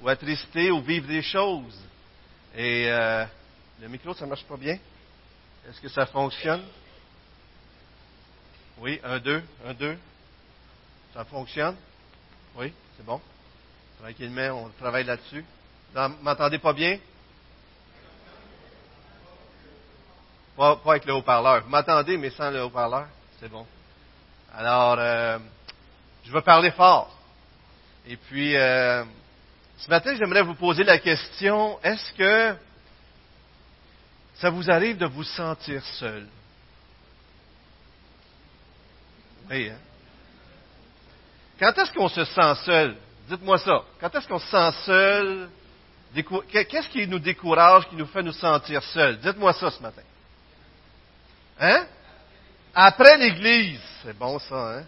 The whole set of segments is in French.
ou attrister ou vivre des choses. Et euh, le micro, ça marche pas bien? Est-ce que ça fonctionne? Oui, un, deux, un, deux. Ça fonctionne? Oui, c'est bon. Tranquillement, on travaille là-dessus. Vous m'entendez pas bien? Pas, avec le haut-parleur. Vous m'entendez, mais sans le haut-parleur? C'est bon. Alors, euh, je vais parler fort. Et puis, euh, ce matin, j'aimerais vous poser la question, est-ce que ça vous arrive de vous sentir seul? Oui, hein? Quand est-ce qu'on se sent seul? Dites-moi ça. Quand est-ce qu'on se sent seul? Qu'est-ce qui nous décourage, qui nous fait nous sentir seuls? Dites-moi ça ce matin. Hein? Après l'Église. C'est bon ça, hein?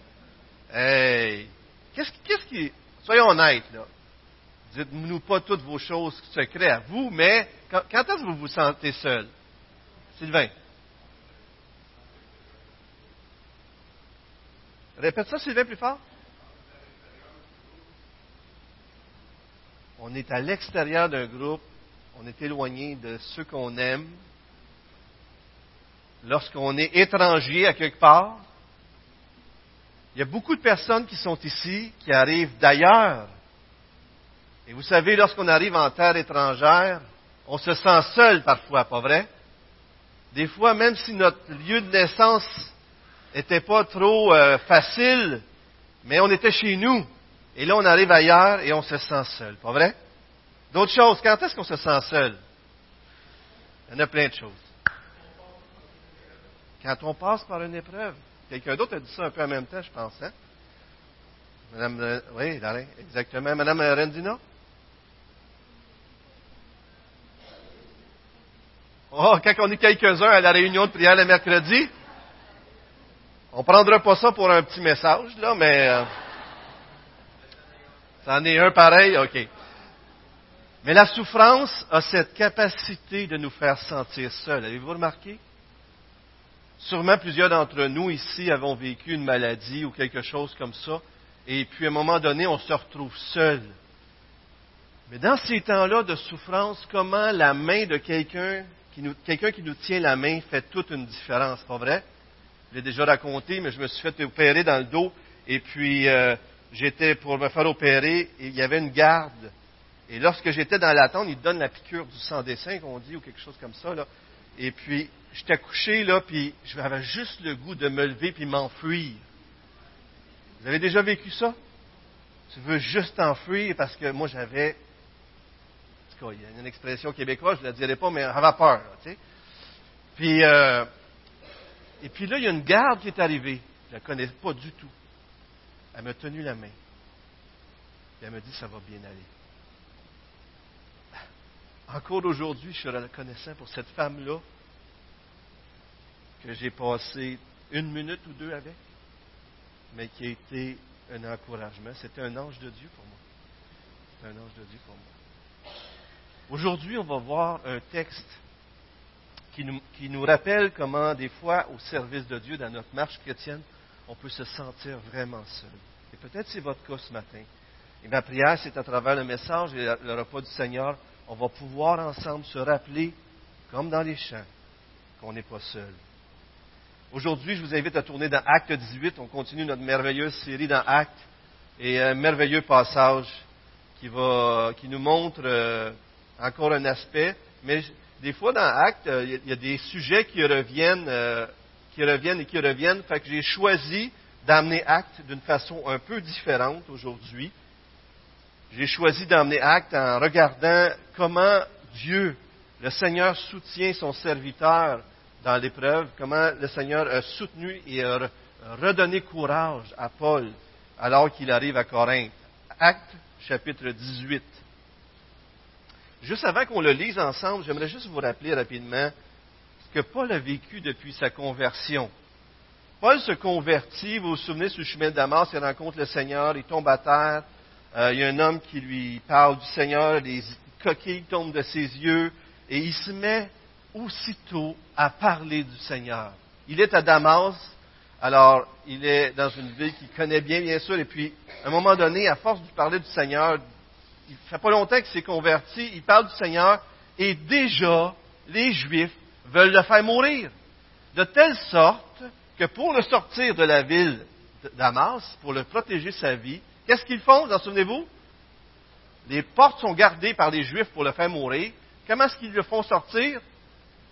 Hey! Qu'est-ce, qui. Soyons honnêtes, là. Dites-nous pas toutes vos choses secrètes à vous, mais quand, est-ce que vous vous sentez seul? Sylvain. Répète ça, Sylvain, plus fort. On est à l'extérieur d'un groupe, on est éloigné de ceux qu'on aime. Lorsqu'on est étranger à quelque part, il y a beaucoup de personnes qui sont ici, qui arrivent d'ailleurs. Et vous savez, lorsqu'on arrive en terre étrangère, on se sent seul parfois, pas vrai? Des fois, même si notre lieu de naissance n'était pas trop euh, facile, mais on était chez nous. Et là, on arrive ailleurs et on se sent seul, pas vrai? D'autres choses, quand est-ce qu'on se sent seul? Il y en a plein de choses. Quand on passe par une épreuve. Quelqu'un d'autre a dit ça un peu en même temps, je pense. Hein? Madame, euh, oui, exactement. Madame Rendina? Oh, quand on est quelques-uns à la réunion de prière le mercredi, on ne prendra pas ça pour un petit message, là, mais euh, c'en est un pareil, OK. Mais la souffrance a cette capacité de nous faire sentir seuls. Avez-vous remarqué? Sûrement plusieurs d'entre nous ici avons vécu une maladie ou quelque chose comme ça, et puis à un moment donné, on se retrouve seul. Mais dans ces temps-là de souffrance, comment la main de quelqu'un quelqu'un qui nous tient la main fait toute une différence, pas vrai? Je l'ai déjà raconté, mais je me suis fait opérer dans le dos, et puis euh, j'étais pour me faire opérer, et il y avait une garde. Et lorsque j'étais dans l'attente, il donne la piqûre du sang dessin, qu'on dit, ou quelque chose comme ça. Et puis, j'étais couché là, puis j'avais juste le goût de me lever puis m'enfuir. Vous avez déjà vécu ça? Tu veux juste t'enfuir parce que moi j'avais. Il y a une expression québécoise, je ne la dirai pas, mais j'avais peur. tu sais. Puis, euh, et puis là, il y a une garde qui est arrivée. Je ne la connais pas du tout. Elle m'a tenu la main. Elle m'a dit, ça va bien aller. Encore aujourd'hui, je suis reconnaissant pour cette femme-là que j'ai passé une minute ou deux avec, mais qui a été un encouragement. C'était un ange de Dieu pour moi. C'est un ange de Dieu pour moi. Aujourd'hui, on va voir un texte qui nous, rappelle comment, des fois, au service de Dieu, dans notre marche chrétienne, on peut se sentir vraiment seul. Et peut-être c'est votre cas ce matin. Et ma prière, c'est à travers le message et le repas du Seigneur, on va pouvoir ensemble se rappeler, comme dans les chants, qu'on n'est pas seul. Aujourd'hui, je vous invite à tourner dans Acte 18. On continue notre merveilleuse série dans Acte et un merveilleux passage qui, va, qui nous montre euh, encore un aspect. Mais des fois, dans Acte, euh, il y a des sujets qui reviennent, euh, qui reviennent et qui reviennent. Fait que j'ai choisi d'amener Acte d'une façon un peu différente aujourd'hui j'ai choisi d'emmener acte en regardant comment Dieu, le Seigneur, soutient son serviteur dans l'épreuve, comment le Seigneur a soutenu et a redonné courage à Paul alors qu'il arrive à Corinthe. Acte chapitre 18. Juste avant qu'on le lise ensemble, j'aimerais juste vous rappeler rapidement ce que Paul a vécu depuis sa conversion. Paul se convertit, vous vous souvenez, sur le chemin de Damas, il rencontre le Seigneur, il tombe à terre, euh, il y a un homme qui lui parle du Seigneur, les coquilles tombent de ses yeux, et il se met aussitôt à parler du Seigneur. Il est à Damas, alors il est dans une ville qu'il connaît bien, bien sûr, et puis à un moment donné, à force de parler du Seigneur, il ne fait pas longtemps qu'il s'est converti, il parle du Seigneur, et déjà, les Juifs veulent le faire mourir. De telle sorte que pour le sortir de la ville de Damas, pour le protéger sa vie, qu'est-ce qu'ils font, vous en souvenez-vous? Les portes sont gardées par les Juifs pour le faire mourir. Comment est-ce qu'ils le font sortir?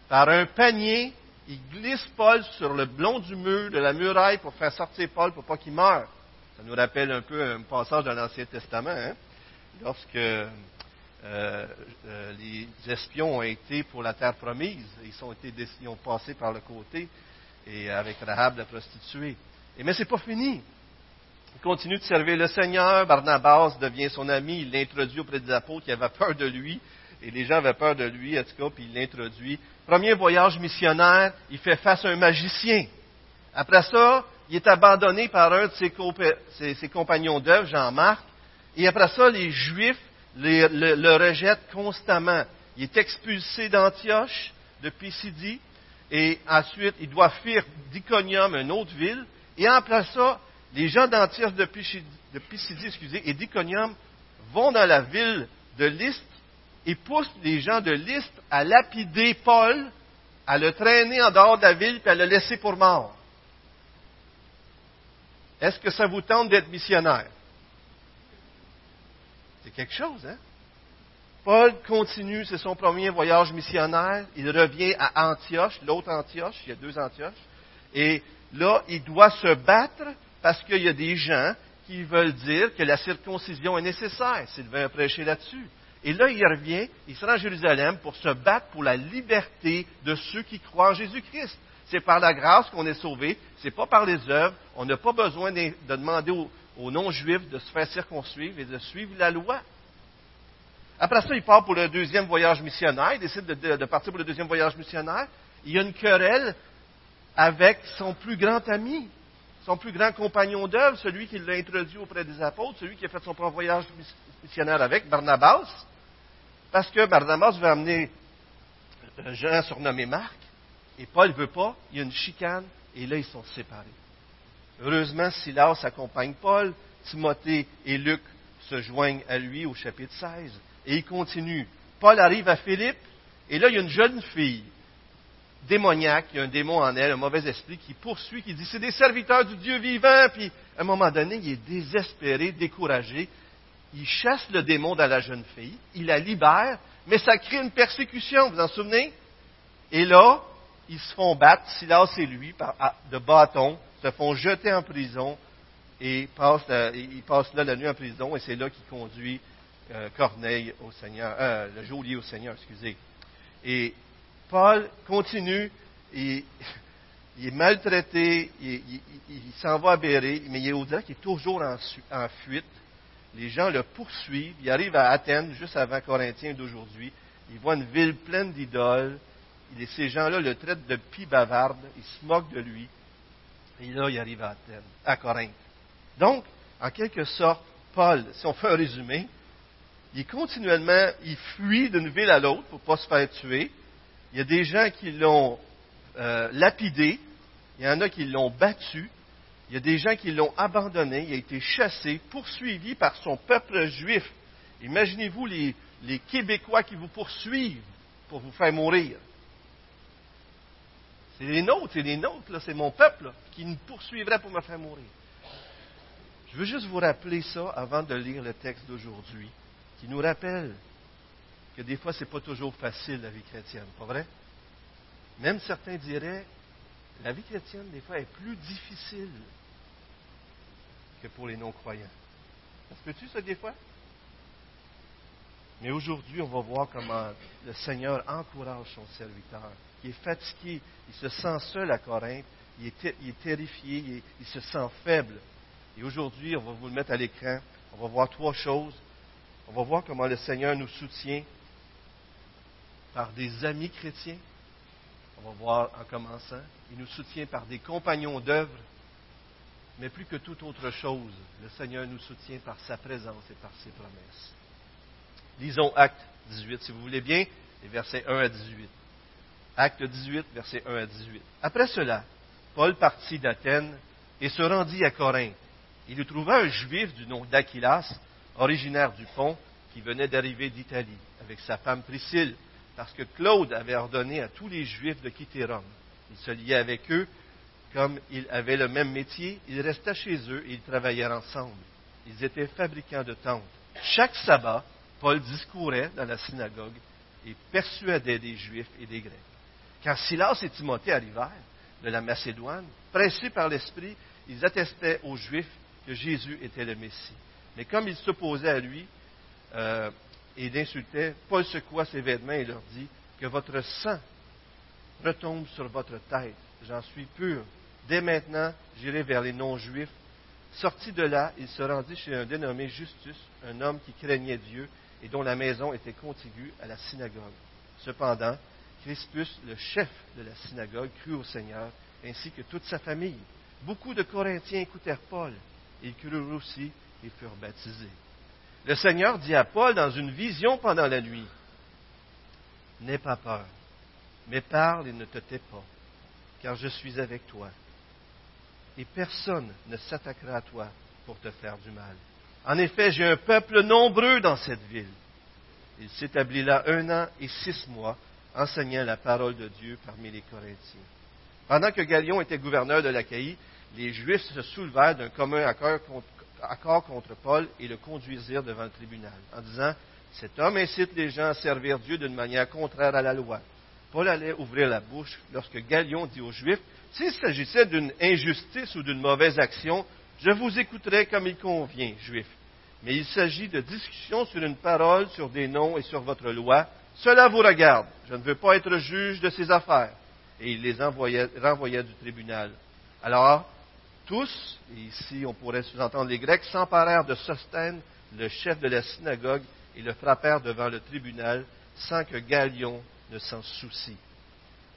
Par un panier. Ils glissent Paul sur le blond du mur, de la muraille, pour faire sortir Paul pour pas qu'il meure. Ça nous rappelle un peu un passage dans l'Ancien Testament, hein? Lorsque euh, euh, les espions ont été pour la terre promise. Ils, sont été, ils ont passé par le côté et avec Rahab la prostituée. Mais c'est pas fini. Il continue de servir le Seigneur. Barnabas devient son ami. Il l'introduit auprès des apôtres qui avaient peur de lui. Et les gens avaient peur de lui, en tout puis il l'introduit. Premier voyage missionnaire, il fait face à un magicien. Après ça, il est abandonné par un de ses, ses compagnons d'œuvre, Jean-Marc. Et après ça, les Juifs le, rejettent constamment. Il est expulsé d'Antioche, de Pisidie, et ensuite, il doit fuir d'Iconium, une autre ville. Et après ça, les gens d'Antioche de, Pisidie, excusez, et d'Iconium vont dans la ville de Lystre et poussent les gens de Lystre à lapider Paul, à le traîner en dehors de la ville et à le laisser pour mort. Est-ce que ça vous tente d'être missionnaire? C'est quelque chose, hein? Paul continue, c'est son premier voyage missionnaire. Il revient à Antioche, l'autre Antioche, il y a deux Antioches. Et là, il doit se battre parce qu'il y a des gens qui veulent dire que la circoncision est nécessaire. S'il veut prêcher là-dessus. Et là, il revient, il sera à Jérusalem pour se battre pour la liberté de ceux qui croient en Jésus-Christ. C'est par la grâce qu'on est sauvé, c'est pas par les œuvres. On n'a pas besoin de, demander aux, non-juifs de se faire circonsuivre et de suivre la loi. Après ça, il part pour le deuxième voyage missionnaire. Il décide de, partir pour le deuxième voyage missionnaire. Il y a une querelle avec son plus grand ami, son plus grand compagnon d'œuvre, celui qui l'a introduit auprès des apôtres, celui qui a fait son premier voyage missionnaire avec, Barnabas, parce que Barnabas veut amener jeune surnommé Marc, et Paul ne veut pas, il y a une chicane, et là ils sont séparés. Heureusement, Silas accompagne Paul, Timothée et Luc se joignent à lui au chapitre 16, et il continue. Paul arrive à Philippe, et là il y a une jeune fille démoniaque, il y a un démon en elle, un mauvais esprit qui poursuit, qui dit c'est des serviteurs du Dieu vivant, puis à un moment donné, il est désespéré, découragé. Il chasse le démon dans la jeune fille, il la libère, mais ça crée une persécution, vous vous en souvenez? Et là, ils se font battre, Silas et lui, de bâton, se font jeter en prison et passent, ils passent là la nuit en prison, et c'est là qu'il conduit euh, Corneille au Seigneur, euh, le geôlier au Seigneur, excusez. Et Paul continue, il, est maltraité, il, s'en va à mais il est au-delà qu'il est toujours en, fuite. Les gens le poursuivent, il arrive à Athènes, juste avant Corinthiens d'aujourd'hui. Il voit une ville pleine d'idoles. Ces gens-là le traitent de pie bavarde, ils se moquent de lui. Et là, il arrive à Athènes, à Corinthe. Donc, en quelque sorte, Paul, si on fait un résumé, il continuellement, il fuit d'une ville à l'autre pour ne pas se faire tuer. Il y a des gens qui l'ont euh, lapidé, il y en a qui l'ont battu, il y a des gens qui l'ont abandonné, il a été chassé, poursuivi par son peuple juif. Imaginez-vous les, Québécois qui vous poursuivent pour vous faire mourir. C'est les nôtres, c'est les nôtres, c'est mon peuple qui nous poursuivrait pour me faire mourir. Je veux juste vous rappeler ça avant de lire le texte d'aujourd'hui, qui nous rappelle que des fois, ce n'est pas toujours facile, la vie chrétienne, pas vrai? Même certains diraient, la vie chrétienne, des fois, est plus difficile que pour les non-croyants. Est-ce que tu ça des fois? Mais aujourd'hui, on va voir comment le Seigneur encourage son serviteur, qui est fatigué, il se sent seul à Corinthe, il est, terrifié, il se sent faible. Et aujourd'hui, on va vous le mettre à l'écran. On va voir trois choses. On va voir comment le Seigneur nous soutient par des amis chrétiens. On va voir en commençant. Il nous soutient par des compagnons d'œuvre. Mais plus que toute autre chose, le Seigneur nous soutient par sa présence et par ses promesses. Lisons Acte 18, si vous voulez bien, les versets 1 à 18. Acte 18, versets 1 à 18. Après cela, Paul partit d'Athènes et se rendit à Corinthe. Il y trouva un juif du nom d'Aquilas, originaire du pont, qui venait d'arriver d'Italie avec sa femme Priscille, parce que Claude avait ordonné à tous les Juifs de quitter Rome. Il se liait avec eux, comme ils avaient le même métier, il restait chez eux et ils travaillèrent ensemble. Ils étaient fabricants de tentes. Chaque sabbat, Paul discourait dans la synagogue et persuadait des Juifs et des Grecs. Quand Silas et Timothée arrivèrent de la Macédoine, pressés par l'Esprit, ils attestaient aux Juifs que Jésus était le Messie. Mais comme ils s'opposaient à lui euh, et l'insultaient, Paul secoua ses vêtements et leur dit Que votre sang retombe sur votre tête. J'en suis pur. Dès maintenant, j'irai vers les non-juifs. Sorti de là, il se rendit chez un dénommé Justus, un homme qui craignait Dieu et dont la maison était contiguë à la synagogue. Cependant, Crispus, le chef de la synagogue, crut au Seigneur, ainsi que toute sa famille. Beaucoup de Corinthiens écoutèrent Paul. Ils crurent aussi et furent baptisés. Le Seigneur dit à Paul dans une vision pendant la nuit, N'aie pas peur, mais parle et ne te tais pas, car je suis avec toi. Et personne ne s'attaquera à toi pour te faire du mal. En effet, j'ai un peuple nombreux dans cette ville. Il s'établit là un an et six mois, enseignant la parole de Dieu parmi les Corinthiens. Pendant que Galion était gouverneur de l'Achaïe, les Juifs se soulevèrent d'un commun accord contre, Paul et le conduisirent devant le tribunal, en disant Cet homme incite les gens à servir Dieu d'une manière contraire à la loi. Paul allait ouvrir la bouche lorsque Galion dit aux Juifs S'il s'agissait d'une injustice ou d'une mauvaise action, je vous écouterai comme il convient, Juifs. Mais il s'agit de discussions sur une parole, sur des noms et sur votre loi. Cela vous regarde. Je ne veux pas être juge de ces affaires. Et il les envoyait, renvoyait du tribunal. Alors, tous, et ici on pourrait sous-entendre les Grecs, s'emparèrent de Sosthène, le chef de la synagogue, et le frappèrent devant le tribunal, sans que Galion ne s'en soucie.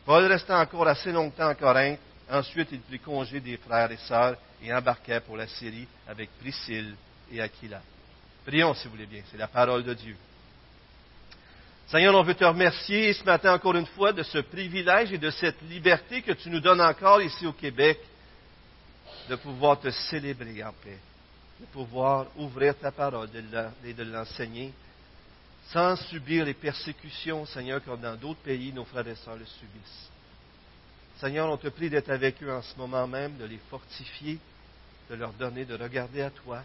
Paul resta encore assez longtemps en Corinthe. Ensuite, il prit congé des frères et sœurs et embarqua pour la Syrie avec Priscille et Aquila. Prions, si vous voulez bien. C'est la parole de Dieu. Seigneur, on veut te remercier ce matin encore une fois de ce privilège et de cette liberté que tu nous donnes encore ici au Québec de pouvoir te célébrer en paix, de pouvoir ouvrir ta parole et de l'enseigner sans subir les persécutions, Seigneur, comme dans d'autres pays, nos frères et sœurs le subissent. Seigneur, on te prie d'être avec eux en ce moment même, de les fortifier, de leur donner de regarder à toi,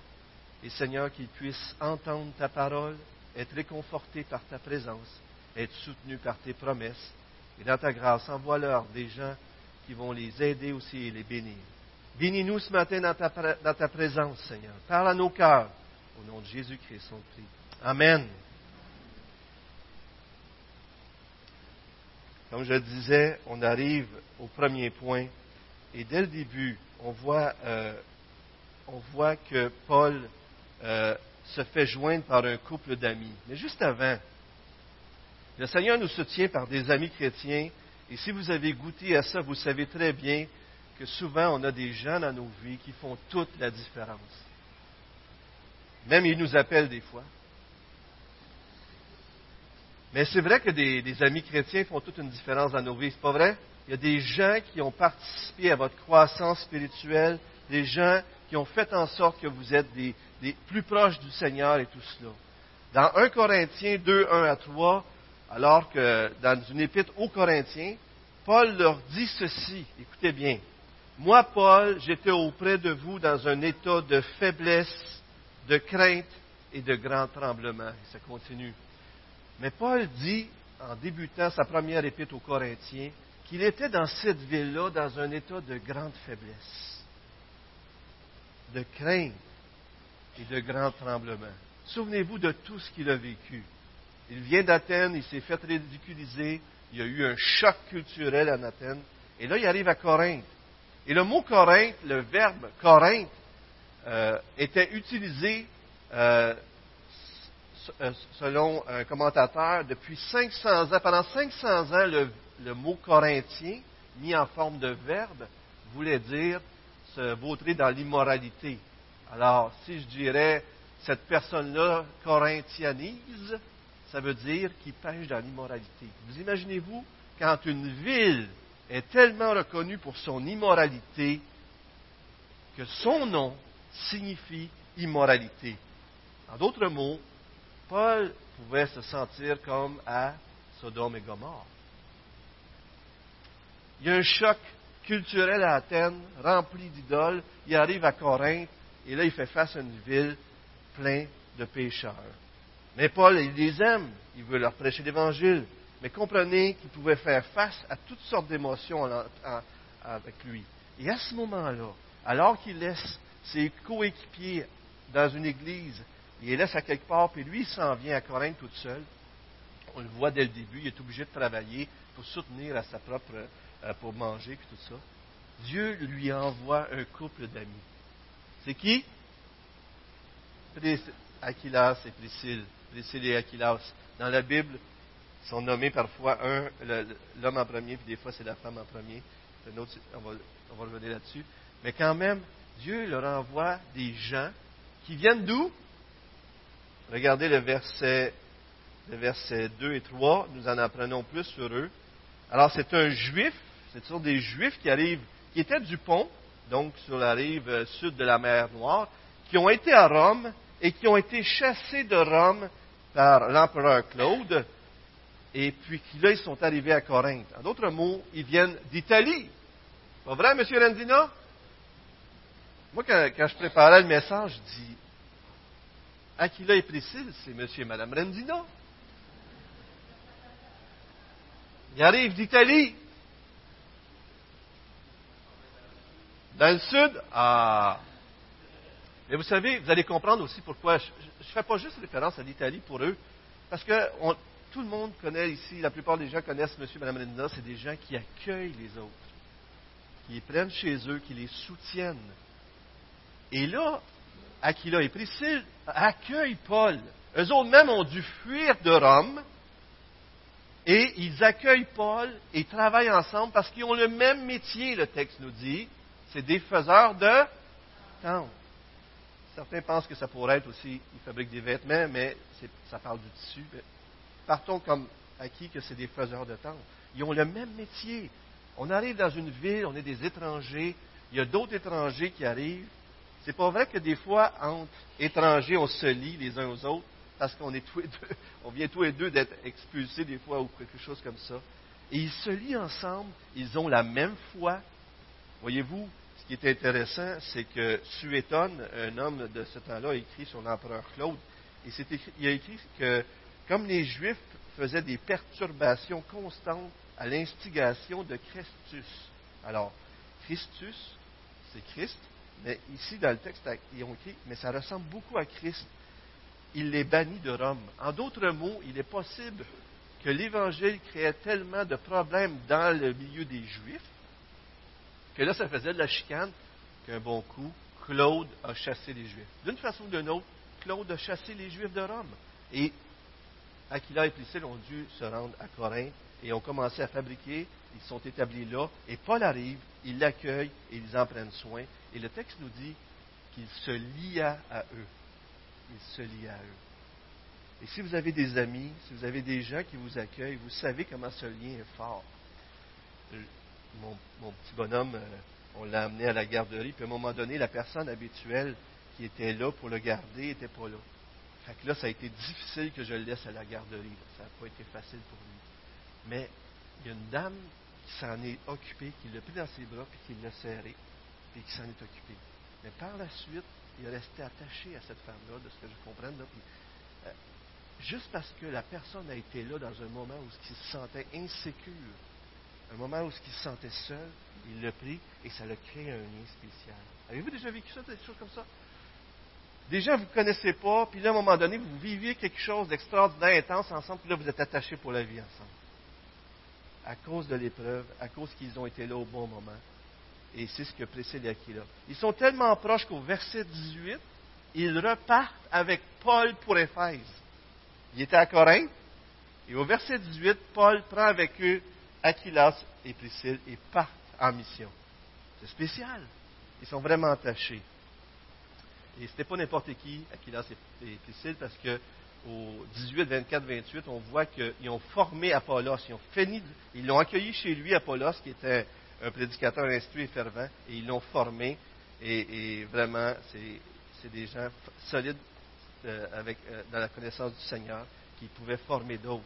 et Seigneur, qu'ils puissent entendre ta parole, être réconfortés par ta présence, être soutenus par tes promesses, et dans ta grâce, envoie-leur des gens qui vont les aider aussi et les bénir. Bénis-nous ce matin dans ta, présence, Seigneur. Parle à nos cœurs. Au nom de Jésus-Christ, on prie. Amen. Comme je le disais, on arrive au premier point. Et dès le début, on voit, euh, on voit que Paul euh, se fait joindre par un couple d'amis. Mais juste avant, le Seigneur nous soutient par des amis chrétiens. Et si vous avez goûté à ça, vous savez très bien que souvent on a des gens dans nos vies qui font toute la différence. Même ils nous appellent des fois. Mais c'est vrai que des, amis chrétiens font toute une différence dans nos vies, c'est pas vrai? Il y a des gens qui ont participé à votre croissance spirituelle, des gens qui ont fait en sorte que vous êtes des, plus proches du Seigneur et tout cela. Dans 1 Corinthiens 2, 1 à 3, alors que dans une épître aux Corinthiens, Paul leur dit ceci, écoutez bien, moi, Paul, j'étais auprès de vous dans un état de faiblesse, de crainte et de grand tremblement. Et ça continue. Mais Paul dit, en débutant sa première épître aux Corinthiens, qu'il était dans cette ville-là dans un état de grande faiblesse, de crainte et de grand tremblement. Souvenez-vous de tout ce qu'il a vécu. Il vient d'Athènes, il s'est fait ridiculiser, il y a eu un choc culturel en Athènes, et là il arrive à Corinthe. Et le mot Corinthe, le verbe Corinthe, euh, était utilisé euh, selon un commentateur, depuis 500 ans, pendant 500 ans, le, mot corinthien, mis en forme de verbe, voulait dire se vautrer dans l'immoralité. Alors, si je dirais cette personne-là corinthianise, ça veut dire qu'il pêche dans l'immoralité. Vous imaginez-vous quand une ville est tellement reconnue pour son immoralité que son nom signifie immoralité. En d'autres mots, Paul pouvait se sentir comme à Sodome et Gomorre. Il y a un choc culturel à Athènes, rempli d'idoles. Il arrive à Corinthe, et là, il fait face à une ville pleine de pécheurs. Mais Paul, il les aime, il veut leur prêcher l'Évangile. Mais comprenez qu'il pouvait faire face à toutes sortes d'émotions avec lui. Et à ce moment-là, alors qu'il laisse ses coéquipiers dans une église, il les laisse à quelque part, puis lui, il s'en vient à Corinthe tout seul. On le voit dès le début, il est obligé de travailler pour soutenir à sa propre, pour manger, puis tout ça. Dieu lui envoie un couple d'amis. C'est qui? Aquilas et Priscille. Priscille et Aquilas. Dans la Bible, sont nommés parfois un, l'homme en premier, puis des fois c'est la femme en premier. On, va, on va revenir là-dessus. Mais quand même, Dieu leur envoie des gens qui viennent d'où? Regardez le verset, le verset 2 et 3, nous en apprenons plus sur eux. Alors c'est un juif, c'est toujours des juifs qui arrivent, qui étaient du pont, donc sur la rive euh, sud de la mer Noire, qui ont été à Rome et qui ont été chassés de Rome par l'empereur Claude, et puis qui là, ils sont arrivés à Corinthe. En d'autres mots, ils viennent d'Italie. Pas vrai, M. Rendina? Moi, quand, je préparais le message, je dis Aquila et Priscille, c'est M. et Mme Rendina. Ils arrivent d'Italie. Dans le sud, ah. Et vous savez, vous allez comprendre aussi pourquoi je ne fais pas juste référence à l'Italie pour eux, parce que tout le monde connaît ici, la plupart des gens connaissent M. et Mme c'est des gens qui accueillent les autres, qui les prennent chez eux, qui les soutiennent. Et là, Aquila et Priscille accueillent Paul. Eux autres même ont dû fuir de Rome et ils accueillent Paul et travaillent ensemble parce qu'ils ont le même métier, le texte nous dit. C'est des faiseurs de tentes. Certains pensent que ça pourrait être aussi, ils fabriquent des vêtements, mais ça parle du tissu. Partons comme acquis que c'est des faiseurs de tentes. Ils ont le même métier. On arrive dans une ville, on est des étrangers, il y a d'autres étrangers qui arrivent. C'est pas vrai que des fois, entre étrangers, on se lie les uns aux autres parce qu'on est tous les deux, on vient tous les deux d'être expulsés des fois ou quelque chose comme ça. Et ils se lient ensemble, ils ont la même foi. Voyez-vous, ce qui est intéressant, c'est que Suétone, un homme de ce temps-là, a écrit sur l'empereur Claude, et il a écrit que comme les Juifs faisaient des perturbations constantes à l'instigation de Christus. Alors, Christus, c'est Christ, mais ici dans le texte, ils ont écrit, mais ça ressemble beaucoup à Christ il les bannit de Rome. En d'autres mots, il est possible que l'Évangile créait tellement de problèmes dans le milieu des Juifs que là, ça faisait de la chicane qu'un bon coup, Claude a chassé les Juifs. D'une façon ou d'une autre, Claude a chassé les Juifs de Rome. Et Aquila et Priscille ont dû se rendre à Corinthe et ont commencé à fabriquer. Ils sont établis là. Et Paul arrive, il l'accueille et ils en prennent soin. Et le texte nous dit qu'il se lia à eux il se lie à eux. Et si vous avez des amis, si vous avez des gens qui vous accueillent, vous savez comment ce lien est fort. Mon, petit bonhomme, euh, on l'a amené à la garderie, puis à un moment donné, la personne habituelle qui était là pour le garder n'était pas là. Fait que là, ça a été difficile que je le laisse à la garderie. Ça n'a pas été facile pour lui. Mais il y a une dame qui s'en est occupée, qui l'a pris dans ses bras, puis qui l'a serré, puis qui s'en est occupée. Mais par la suite, il est resté attaché à cette femme-là, de ce que je comprenne. Là, euh, juste parce que la personne a été là dans un moment où il se sentait insécure, un moment où il se sentait seul, il l'a pris et ça l'a créé un lien spécial. Avez-vous déjà vécu ça, des choses comme ça? Des gens que vous ne connaissez pas, puis là, à un moment donné, vous viviez quelque chose d'extraordinaire, intense ensemble, puis là, vous êtes attachés pour la vie ensemble. À cause de l'épreuve, à cause qu'ils ont été là au bon moment. Et c'est ce que précède Aquila. Ils sont tellement proches qu'au verset 18, ils repartent avec Paul pour Éphèse. Il était à Corinthe, et au verset 18, Paul prend avec eux Aquilas et Priscille et partent en mission. C'est spécial. Ils sont vraiment attachés. Et ce n'était pas n'importe qui, Aquilas et Priscille, parce que au 18, 24, 28, on voit qu'ils ont formé Apollos. Ils ont fini, ils l'ont accueilli chez lui, Apollos, qui était un prédicateur instruit et fervent, et ils l'ont formé. Et, vraiment, c'est des gens solides. euh, euh, dans la connaissance du Seigneur, qui pouvaient former d'autres.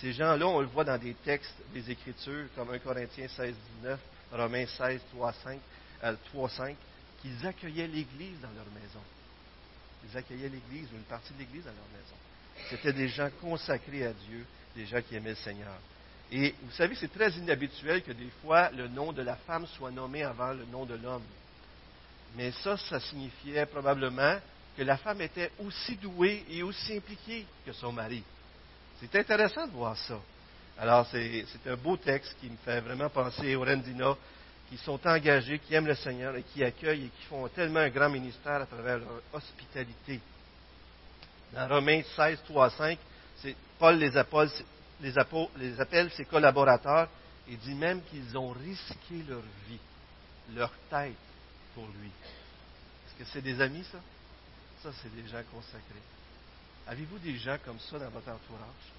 Ces gens-là, on le voit dans des textes des Écritures, comme 1 Corinthiens 16, 19, Romains 16, 3, 5, 3, 5, qu'ils accueillaient l'Église dans leur maison. Ils accueillaient l'Église ou une partie de l'Église dans leur maison. C'était des gens consacrés à Dieu, des gens qui aimaient le Seigneur. Et vous savez, c'est très inhabituel que des fois le nom de la femme soit nommé avant le nom de l'homme. Mais ça, ça signifiait probablement que la femme était aussi douée et aussi impliquée que son mari. C'est intéressant de voir ça. Alors, c'est un beau texte qui me fait vraiment penser aux Rendina qui sont engagés, qui aiment le Seigneur et qui accueillent et qui font tellement un grand ministère à travers leur hospitalité. Dans Romains 16, 3 5, Paul les, les appelle ses collaborateurs et dit même qu'ils ont risqué leur vie, leur tête pour lui. Est-ce que c'est des amis, ça? Ça, c'est des gens consacrés. Avez-vous des gens comme ça dans votre entourage?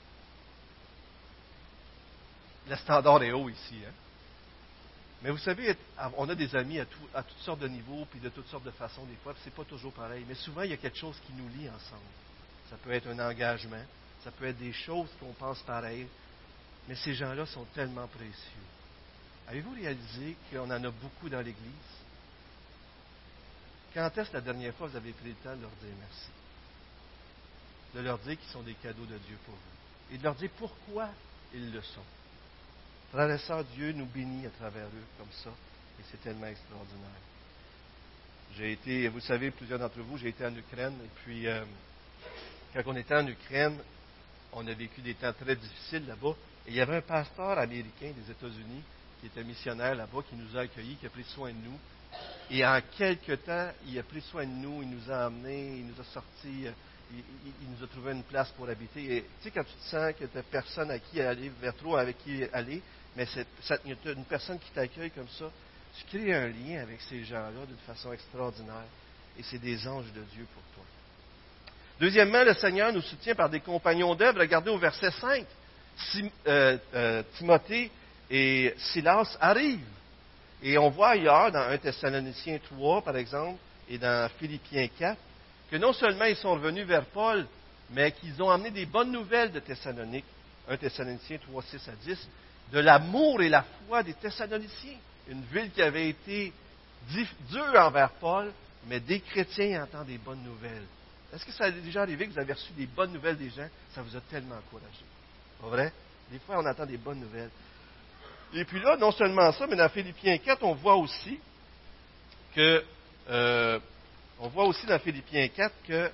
Le standard est haut ici. Hein? Mais vous savez, on a des amis à, toutes sortes de niveaux, puis de toutes sortes de façons, des fois, puis c'est pas toujours pareil. Mais souvent, il y a quelque chose qui nous lie ensemble. Ça peut être un engagement, ça peut être des choses qu'on pense pareil, mais ces gens-là sont tellement précieux. Avez-vous réalisé qu'on en a beaucoup dans l'Église? Quand est-ce la dernière fois que vous avez pris le temps de leur dire merci? De leur dire qu'ils sont des cadeaux de Dieu pour vous. Et de leur dire pourquoi ils le sont. Frères et sœurs, Dieu nous bénit à travers eux comme ça. Et c'est tellement extraordinaire. J'ai été, vous savez, plusieurs d'entre vous, j'ai été en Ukraine. Et puis, euh, quand on était en Ukraine, on a vécu des temps très difficiles là-bas. Et il y avait un pasteur américain des États-Unis qui était missionnaire là-bas, qui nous a accueillis, qui a pris soin de nous. Et en quelque temps, il a pris soin de nous, il nous a emmenés, il nous a sortis, il, nous a trouvé une place pour habiter. Et tu sais, quand tu te sens que tu n'as personne à qui aller, vers toi avec qui aller, mais c'est une personne qui t'accueille comme ça, tu crées un lien avec ces gens-là d'une façon extraordinaire. Et c'est des anges de Dieu pour toi. Deuxièmement, le Seigneur nous soutient par des compagnons d'œuvre. Regardez au verset 5. Euh, euh, Timothée et Silas arrivent. Et on voit ailleurs, dans 1 Thessaloniciens 3, par exemple, et dans Philippiens 4, que non seulement ils sont revenus vers Paul, mais qu'ils ont amené des bonnes nouvelles de Thessalonique. 1 Thessaloniciens 3, 6 à 10, de l'amour et la foi des Thessaloniciens. Une ville qui avait été dure envers Paul, mais des chrétiens entendent des bonnes nouvelles. Est-ce que ça a déjà arrivé que vous avez reçu des bonnes nouvelles des gens? Ça vous a tellement encouragé. Pas vrai? Des fois, on entend des bonnes nouvelles. Et puis là, non seulement ça, mais dans Philippiens 4, on voit aussi que, euh, on voit aussi dans Philippiens 4 que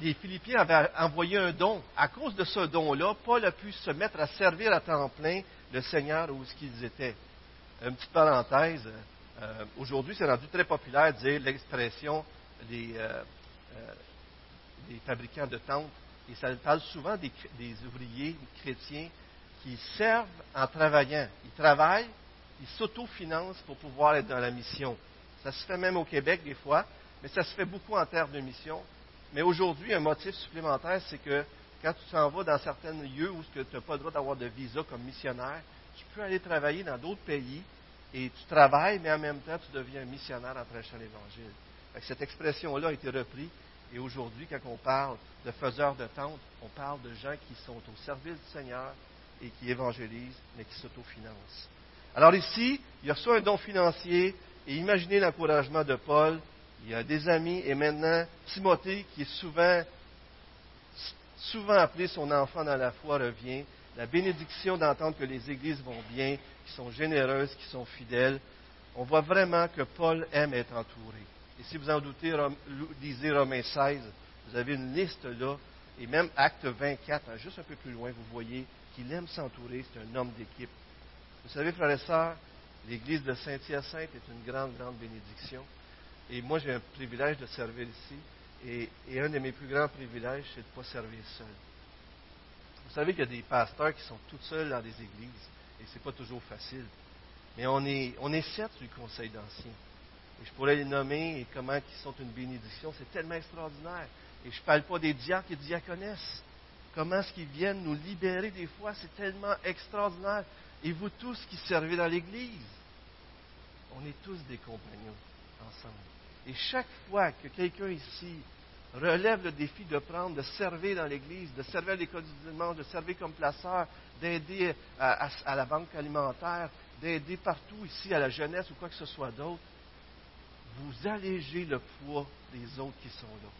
les Philippiens avaient envoyé un don. À cause de ce don-là, Paul a pu se mettre à servir à temps plein le Seigneur où ce qu'ils étaient. Une petite parenthèse. Euh, aujourd'hui, c'est rendu très populaire de dire l'expression des, euh, des, fabricants de tentes. Et ça parle souvent des ouvriers chrétiens qui servent en travaillant. Ils travaillent, ils s'autofinancent pour pouvoir être dans la mission. Ça se fait même au Québec des fois, mais ça se fait beaucoup en terre de mission. Mais aujourd'hui, un motif supplémentaire, c'est que quand tu t'en vas dans certains lieux où tu n'as pas le droit d'avoir de visa comme missionnaire, tu peux aller travailler dans d'autres pays et tu travailles, mais en même temps, tu deviens un missionnaire en prêchant l'Évangile. Cette expression-là a été reprise. Et aujourd'hui, quand on parle de faiseurs de tentes, on parle de gens qui sont au service du Seigneur, et qui évangélise, mais qui s'autofinance. Alors ici, il y a soit un don financier, et imaginez l'encouragement de Paul, il y a des amis, et maintenant Timothée, qui est souvent, souvent appelé son enfant dans la foi, revient. La bénédiction d'entendre que les églises vont bien, qui sont généreuses, qui sont fidèles. On voit vraiment que Paul aime être entouré. Et si vous en doutez, lisez Romains 16, vous avez une liste là, et même Acte 24, hein, juste un peu plus loin, vous voyez qu'il aime s'entourer, c'est un homme d'équipe. Vous savez, frères et sœurs, l'église de Saint-Hyacinthe est une grande, grande bénédiction. Et moi, j'ai un privilège de servir ici. Et, un de mes plus grands privilèges, c'est de ne pas servir seul. Vous savez qu'il y a des pasteurs qui sont tout seuls dans des églises. Et ce n'est pas toujours facile. Mais on est, on est sept du conseil d'anciens. Et je pourrais les nommer et comment ils sont une bénédiction. C'est tellement extraordinaire. Et je ne parle pas des diacres et diaconesses comment est-ce qu'ils viennent nous libérer des fois, c'est tellement extraordinaire. Et vous tous qui servez dans l'Église, on est tous des compagnons ensemble. Et chaque fois que quelqu'un ici relève le défi de prendre, de servir dans l'Église, de servir à l'école du dimanche, de servir comme placeur, d'aider à, la banque alimentaire, d'aider partout ici à la jeunesse ou quoi que ce soit d'autre, vous allégez le poids des autres qui sont là.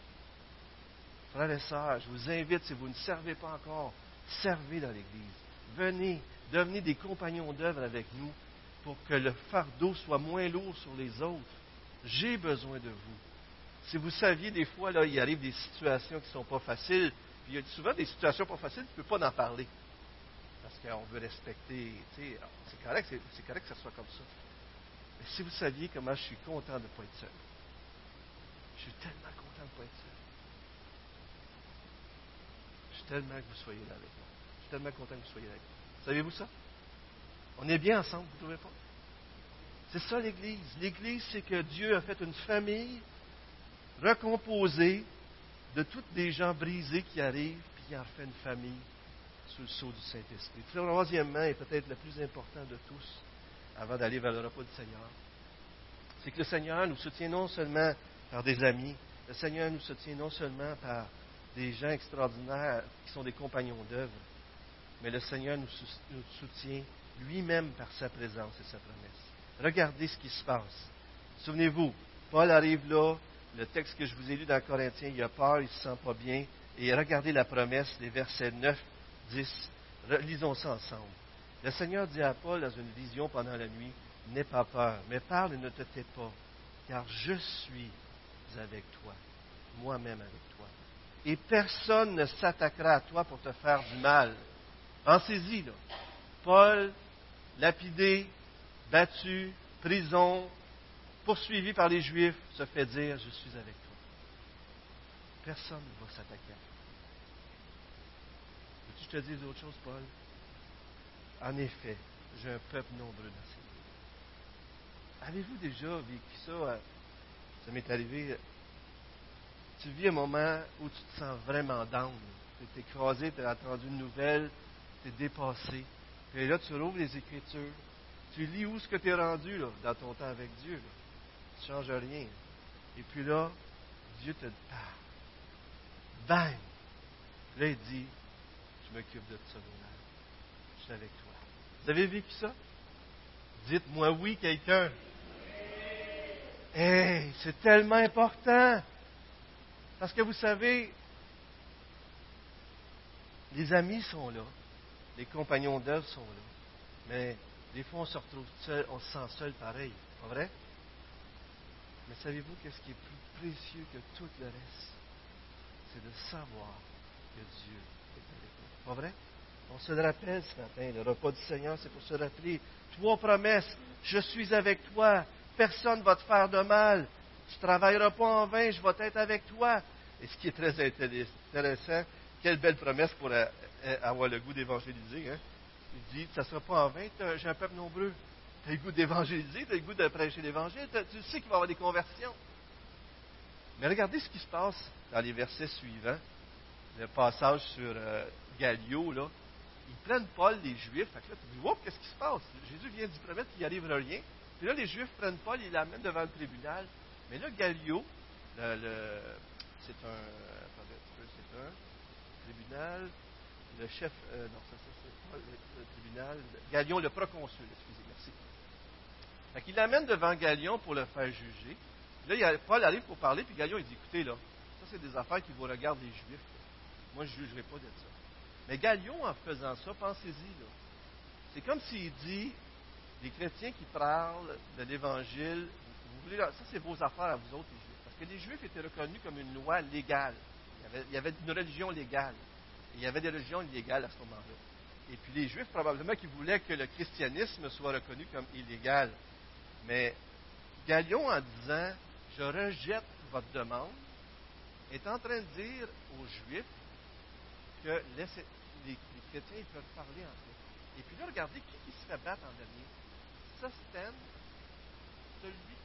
Frères et sœurs, je vous invite, si vous ne servez pas encore, servez dans l'Église. Venez, devenez des compagnons d'œuvre avec nous pour que le fardeau soit moins lourd sur les autres. J'ai besoin de vous. Si vous saviez, des fois, là, il arrive des situations qui ne sont pas faciles, puis il y a souvent des situations pas faciles, tu ne peux pas en parler. Parce qu'on veut respecter, c'est correct, c'est correct que ça soit comme ça. Mais si vous saviez comment je suis content de ne pas être seul. Je suis tellement content de ne pas être seul. Je suis tellement que vous soyez là avec moi. Je suis tellement content que vous soyez là avec moi. Savez-vous ça? On est bien ensemble, vous ne trouvez pas? C'est ça l'Église. L'Église, c'est que Dieu a fait une famille recomposée de toutes des gens brisés qui arrivent, puis il en fait une famille sous le sceau du Saint-Esprit. Troisièmement, et peut-être le plus important de tous, avant d'aller vers le repas du Seigneur, c'est que le Seigneur nous soutient non seulement par des amis, le Seigneur nous soutient non seulement par des gens extraordinaires qui sont des compagnons d'œuvre, mais le Seigneur nous, soutient lui-même par sa présence et sa promesse. Regardez ce qui se passe. Souvenez-vous, Paul arrive là, le texte que je vous ai lu dans Corinthiens, il a peur, il ne se sent pas bien. Et regardez la promesse, les versets 9, 10. Lisons ça ensemble. Le Seigneur dit à Paul dans une vision pendant la nuit, N'aie pas peur, mais parle et ne te tais pas, car je suis avec toi, moi-même avec toi. Et personne ne s'attaquera à toi pour te faire du mal. Pensez-y, là. Paul, lapidé, battu, prison, poursuivi par les Juifs, se fait dire Je suis avec toi. Personne ne va s'attaquer à toi. Veux-tu que je te dise autre chose, Paul? En effet, j'ai un peuple nombreux dans ces Avez-vous déjà vécu ça euh, Ça m'est arrivé. Tu vis un moment où tu te sens vraiment down. Tu es écrasé, tu as entendu une nouvelle, tu es dépassé. Et là, tu rouvres les Écritures. Tu lis où ce que tu es rendu là, dans ton temps avec Dieu. Tu ne changes rien. Et puis là, Dieu te parle. Bang! Là, il dit, je m'occupe de ça, Je suis avec toi. Vous avez vécu ça? Dites-moi oui, quelqu'un. Hey, c'est tellement important. Parce que vous savez, les amis sont là. Les compagnons d'œuvre sont là. Mais des fois, on se retrouve seul, on se sent seul pareil. Pas vrai? Mais savez-vous qu'est-ce qui est plus précieux que tout le reste? C'est de savoir que Dieu est avec nous. Pas vrai? On se le rappelle ce matin, le repas du Seigneur, c'est pour se rappeler trois promesses. Je suis avec toi. Personne ne va te faire de mal. Tu ne travailleras pas en vain. Je vais être avec toi. Et ce qui est très intéressant, quelle belle promesse pour euh, avoir le goût d'évangéliser. Hein? Il dit, ça ne sera pas en vain, j'ai un peuple nombreux. Tu as le goût d'évangéliser, tu as le goût de prêcher l'Évangile, tu sais qu'il va y avoir des conversions. Mais regardez ce qui se passe dans les versets suivants. Le passage sur euh, Gallio, là. Ils prennent Paul, les Juifs. Fait que là, tu dis, wow, qu'est-ce qui se passe? Jésus vient d'y promettre qu'il n'y arrivera rien. Puis là, les Juifs prennent Paul, ils l'amènent devant le tribunal. Mais là, Gallio, c'est un, c'est un tribunal, le chef, euh, non, ça, c'est pas le, tribunal, Galion, le proconsul, excusez, merci. Fait qu'il l'amène devant Galion pour le faire juger. Là, il a, Paul arrive pour parler, puis Galion, il dit, écoutez, là, ça, c'est des affaires qui vous regardent les Juifs. Moi, je ne jugerai pas de ça. Mais Galion, en faisant ça, pensez-y, là. C'est comme s'il dit, les chrétiens qui parlent de l'Évangile, vous voulez, ça, c'est vos affaires à vous autres, les Juifs. Parce que les Juifs étaient reconnus comme une loi légale. il y avait une religion légale. Il y avait des religions illégales à ce moment-là. Et puis les Juifs, probablement, qui voulaient que le christianisme soit reconnu comme illégal. Mais Galion, en disant Je rejette votre demande, est en train de dire aux Juifs que les, chrétiens peuvent parler entre eux. Et puis là, regardez qui, qui se fait battre en dernier? Sostène, celui